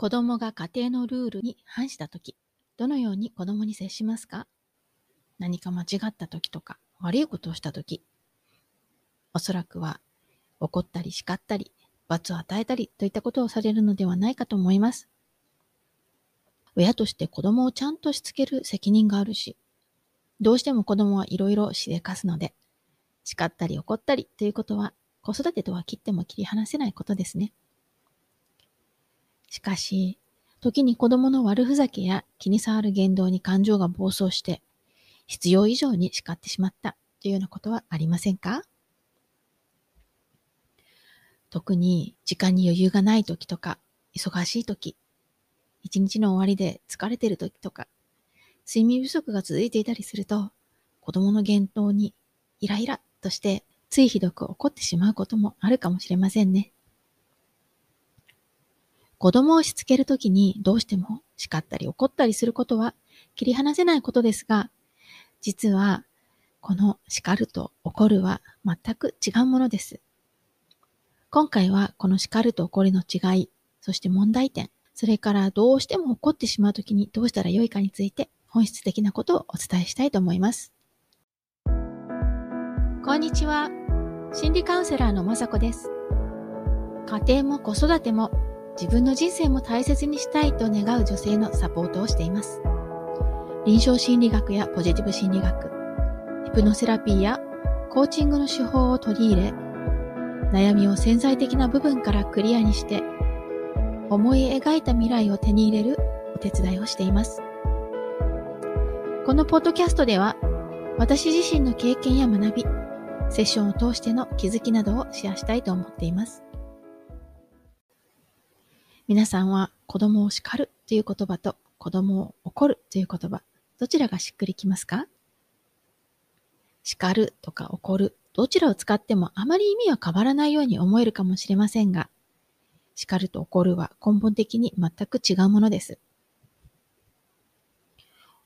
子供が家庭のルールに反したとき、どのように子供に接しますか？何か間違ったときとか、悪いことをしたとき、おそらくは怒ったり叱ったり、罰を与えたりといったことをされるのではないかと思います。親として子供をちゃんとしつける責任があるし、どうしても子供はいろいろしでかすので、叱ったり怒ったりということは子育てとは切っても切り離せないことですね。しかし、時に子供の悪ふざけや気に障る言動に感情が暴走して、必要以上に叱ってしまったというようなことはありませんか？特に時間に余裕がない時とか、忙しい時、一日の終わりで疲れてる時とか、睡眠不足が続いていたりすると、子供の言動にイライラとしてついひどく怒ってしまうこともあるかもしれませんね。子供をしつけるときにどうしても叱ったり怒ったりすることは切り離せないことですが、実はこの叱ると怒るは全く違うものです。今回はこの叱ると怒りの違い、そして問題点、それからどうしても怒ってしまうときにどうしたらよいかについて本質的なことをお伝えしたいと思います。こんにちは。心理カウンセラーのまさこです。家庭も子育ても自分の人生も大切にしたいと願う女性のサポートをしています。臨床心理学やポジティブ心理学、ヒプノセラピーやコーチングの手法を取り入れ、悩みを潜在的な部分からクリアにして、思い描いた未来を手に入れるお手伝いをしています。このポッドキャストでは、私自身の経験や学び、セッションを通しての気づきなどをシェアしたいと思っています。皆さんは子供を叱るという言葉と子供を怒るという言葉、どちらがしっくりきますか？叱るとか怒る、どちらを使ってもあまり意味は変わらないように思えるかもしれませんが、叱ると怒るは根本的に全く違うものです。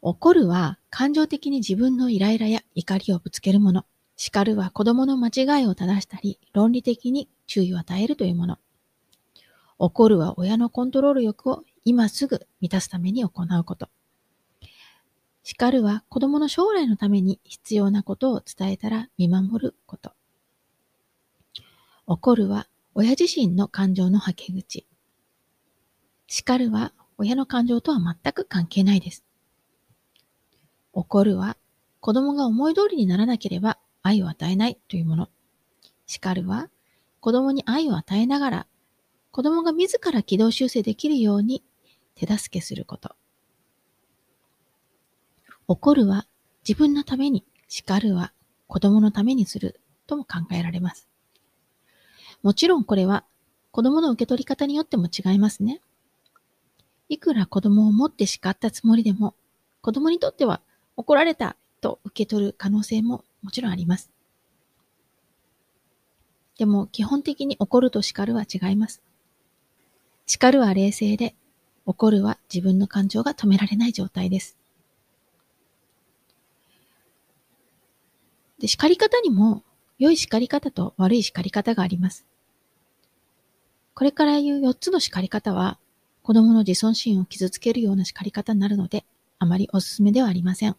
怒るは感情的に自分のイライラや怒りをぶつけるもの。叱るは子供の間違いを正したり、論理的に注意を与えるというもの。怒るは親のコントロール欲を今すぐ満たすために行うこと。叱るは子供の将来のために必要なことを伝えたら見守ること。怒るは親自身の感情のはけ口。叱るは親の感情とは全く関係ないです。怒るは子供が思い通りにならなければ愛を与えないというもの。叱るは子供に愛を与えながら子供が自ら軌道修正できるように手助けすること。怒るは自分のために、叱るは子供のためにするとも考えられます。もちろんこれは子供の受け取り方によっても違いますね。いくら子供を持って叱ったつもりでも、子供にとっては怒られたと受け取る可能性ももちろんあります。でも基本的に怒ると叱るは違います。叱るは冷静で、怒るは自分の感情が止められない状態です。で、叱り方にも、良い叱り方と悪い叱り方があります。これから言う4つの叱り方は、子供の自尊心を傷つけるような叱り方になるので、あまりおすすめではありません。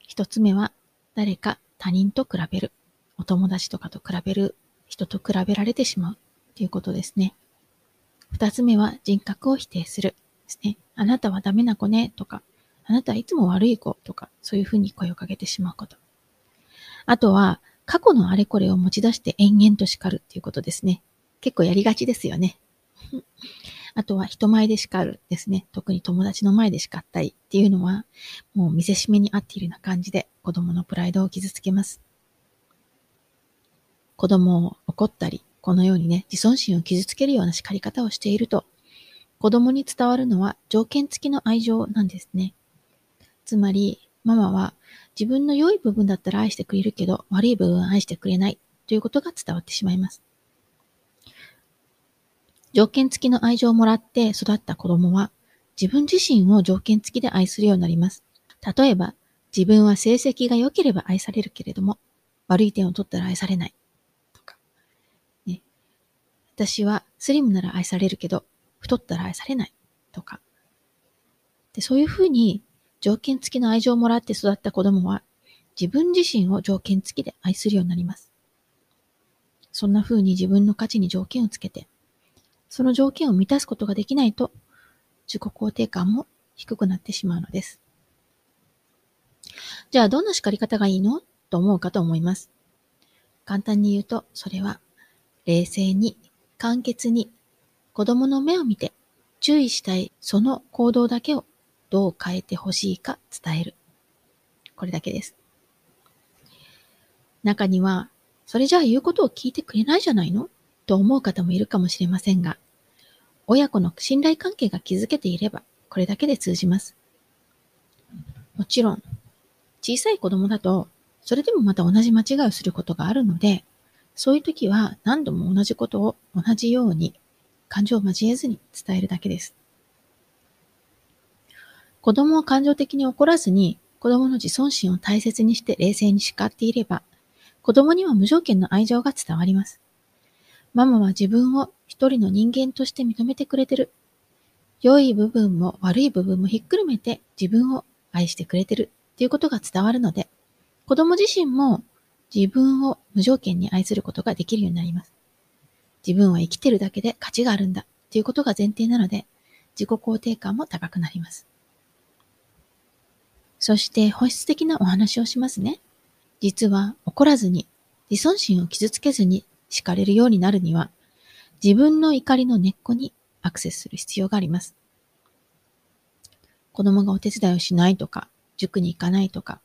一つ目は、誰か他人と比べる。お友達とかと比べる。人と比べられてしまう。ということですね。二つ目は人格を否定するですね。あなたはダメな子ねとか、あなたはいつも悪い子とか、そういうふうに声をかけてしまうこと。あとは、過去のあれこれを持ち出して延々と叱るっていうことですね。結構やりがちですよね。あとは人前で叱るですね。特に友達の前で叱ったりっていうのは、もう見せしめに合っているような感じで子供のプライドを傷つけます。子供を怒ったり、このようにね、自尊心を傷つけるような叱り方をしていると、子供に伝わるのは条件付きの愛情なんですね。つまり、ママは自分の良い部分だったら愛してくれるけど、悪い部分は愛してくれないということが伝わってしまいます。条件付きの愛情をもらって育った子供は、自分自身を条件付きで愛するようになります。例えば、自分は成績が良ければ愛されるけれども、悪い点を取ったら愛されない。私はスリムなら愛されるけど、太ったら愛されないとか。で、そういうふうに条件付きの愛情をもらって育った子供は自分自身を条件付きで愛するようになります。そんな風に自分の価値に条件をつけて、その条件を満たすことができないと自己肯定感も低くなってしまうのです。じゃあどんな叱り方がいいの？と思うかと思います。簡単に言うと、それは冷静に、簡潔に、子供の目を見て注意したいその行動だけをどう変えてほしいか伝える。これだけです。中には、それじゃあ言うことを聞いてくれないじゃないの？と思う方もいるかもしれませんが、親子の信頼関係が築けていれば、これだけで通じます。もちろん、小さい子供だと、それでもまた同じ間違いをすることがあるので、そういう時は何度も同じことを同じように感情を交えずに伝えるだけです。子供を感情的に怒らずに子供の自尊心を大切にして冷静に叱っていれば、子供には無条件の愛情が伝わります。ママは自分を一人の人間として認めてくれてる。良い部分も悪い部分もひっくるめて自分を愛してくれてるっていうことが伝わるので、子供自身も自分を無条件に愛することができるようになります。自分は生きてるだけで価値があるんだっていうことが前提なので、自己肯定感も高くなります。そして本質的なお話をしますね。実は怒らずに、自尊心を傷つけずに叱かれるようになるには、自分の怒りの根っこにアクセスする必要があります。子供がお手伝いをしないとか、塾に行かないとか、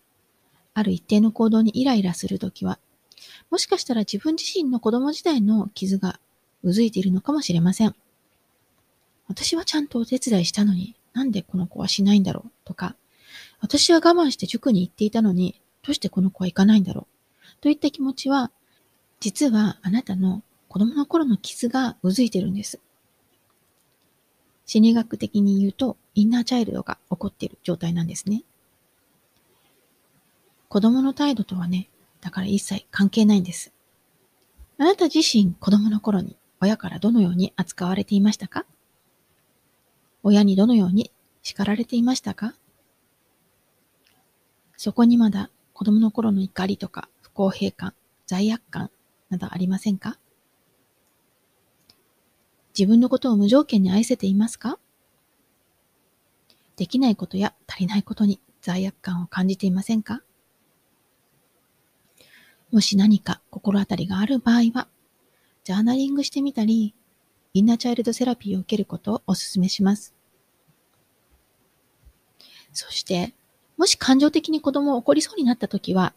ある一定の行動にイライラするときは、もしかしたら自分自身の子供時代の傷がうずいているのかもしれません。私はちゃんとお手伝いしたのに、なんでこの子はしないんだろうとか、私は我慢して塾に行っていたのに、どうしてこの子は行かないんだろうといった気持ちは、実はあなたの子供の頃の傷がうずいてるんです。心理学的に言うと、インナーチャイルドが起こっている状態なんですね。子供の態度とはね、だから一切関係ないんです。あなた自身子供の頃に親からどのように扱われていましたか？親にどのように叱られていましたか？そこにまだ子供の頃の怒りとか不公平感、罪悪感などありませんか？自分のことを無条件に愛せていますか？できないことや足りないことに罪悪感を感じていませんか？もし何か心当たりがある場合は、ジャーナリングしてみたり、インナーチャイルドセラピーを受けることをお勧めします。そして、もし感情的に子供を怒りそうになった時は、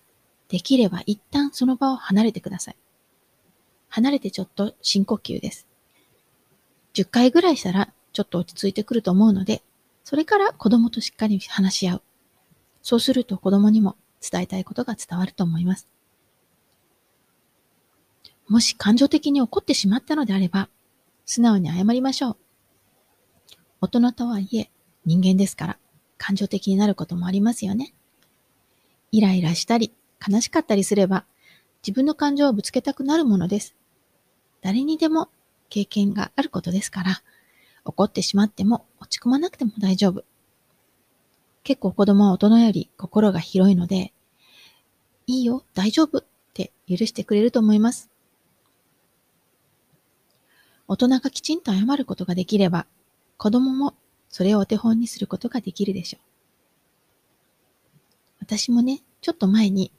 できれば一旦その場を離れてください。離れてちょっと深呼吸です。10回ぐらいしたらちょっと落ち着いてくると思うので、それから子供としっかり話し合う。そうすると子供にも伝えたいことが伝わると思います。もし感情的に怒ってしまったのであれば、素直に謝りましょう。大人とはいえ人間ですから感情的になることもありますよね。イライラしたり悲しかったりすれば自分の感情をぶつけたくなるものです。誰にでも経験があることですから、怒ってしまっても落ち込まなくても大丈夫。結構子供は大人より心が広いので、いいよ、大丈夫って許してくれると思います。大人がきちんと謝ることができれば、子供もそれをお手本にすることができるでしょう。私もね、ちょっと前に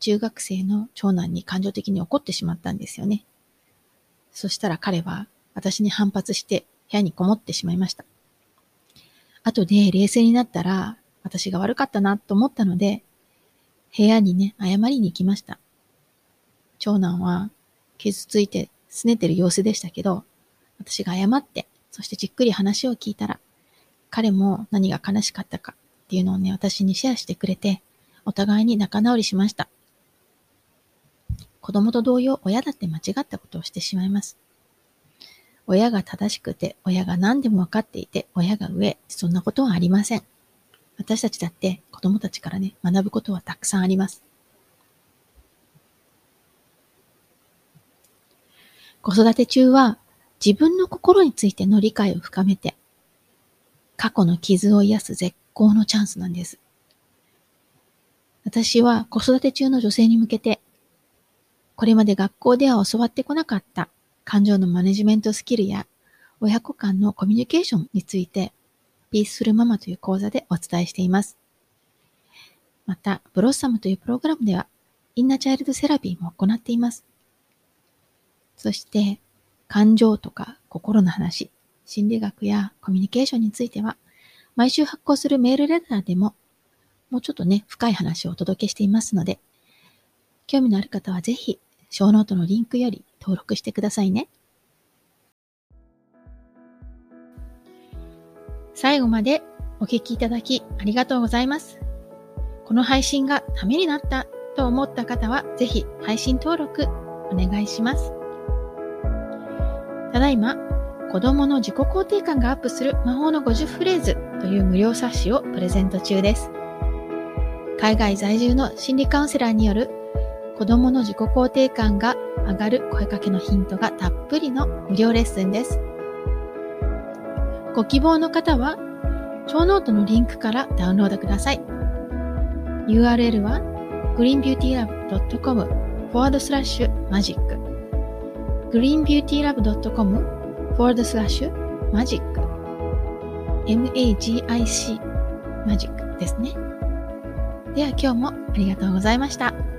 中学生の長男に感情的に怒ってしまったんですよね。そしたら彼は私に反発して部屋にこもってしまいました。後で冷静になったら私が悪かったなと思ったので、部屋にね、謝りに行きました。長男は傷ついて拗ねてる様子でしたけど、私が謝って、そしてじっくり話を聞いたら、彼も何が悲しかったかっていうのをね、私にシェアしてくれて、お互いに仲直りしました。子供と同様、親だって間違ったことをしてしまいます。親が正しくて、親が何でも分かっていて、親が上、そんなことはありません。私たちだって子供たちからね、学ぶことはたくさんあります。子育て中は自分の心についての理解を深めて、過去の傷を癒す絶好のチャンスなんです。私は子育て中の女性に向けて、これまで学校では教わってこなかった感情のマネジメントスキルや親子間のコミュニケーションについて、ピースフルママという講座でお伝えしています。また、ブロッサムというプログラムでは、インナーチャイルドセラピーも行っています。そして、感情とか心の話、心理学やコミュニケーションについては、毎週発行するメールレターでも、もうちょっとね、深い話をお届けしていますので、興味のある方はぜひ、ショーノートのリンクより登録してくださいね。最後までお聞きいただきありがとうございます。この配信がためになったと思った方は、ぜひ配信登録お願いします。ただいま、子供の自己肯定感がアップする魔法の50フレーズという無料冊子をプレゼント中です。海外在住の心理カウンセラーによる子供の自己肯定感が上がる声かけのヒントがたっぷりの無料レッスンです。ご希望の方は、超ノートのリンクからダウンロードください。URL は greenbeautylab.com forward slash magic greenbeautylab.com forward slash magic magic マジック greenbeautylab.com forward slash magic magic magic ですね。では今日もありがとうございました。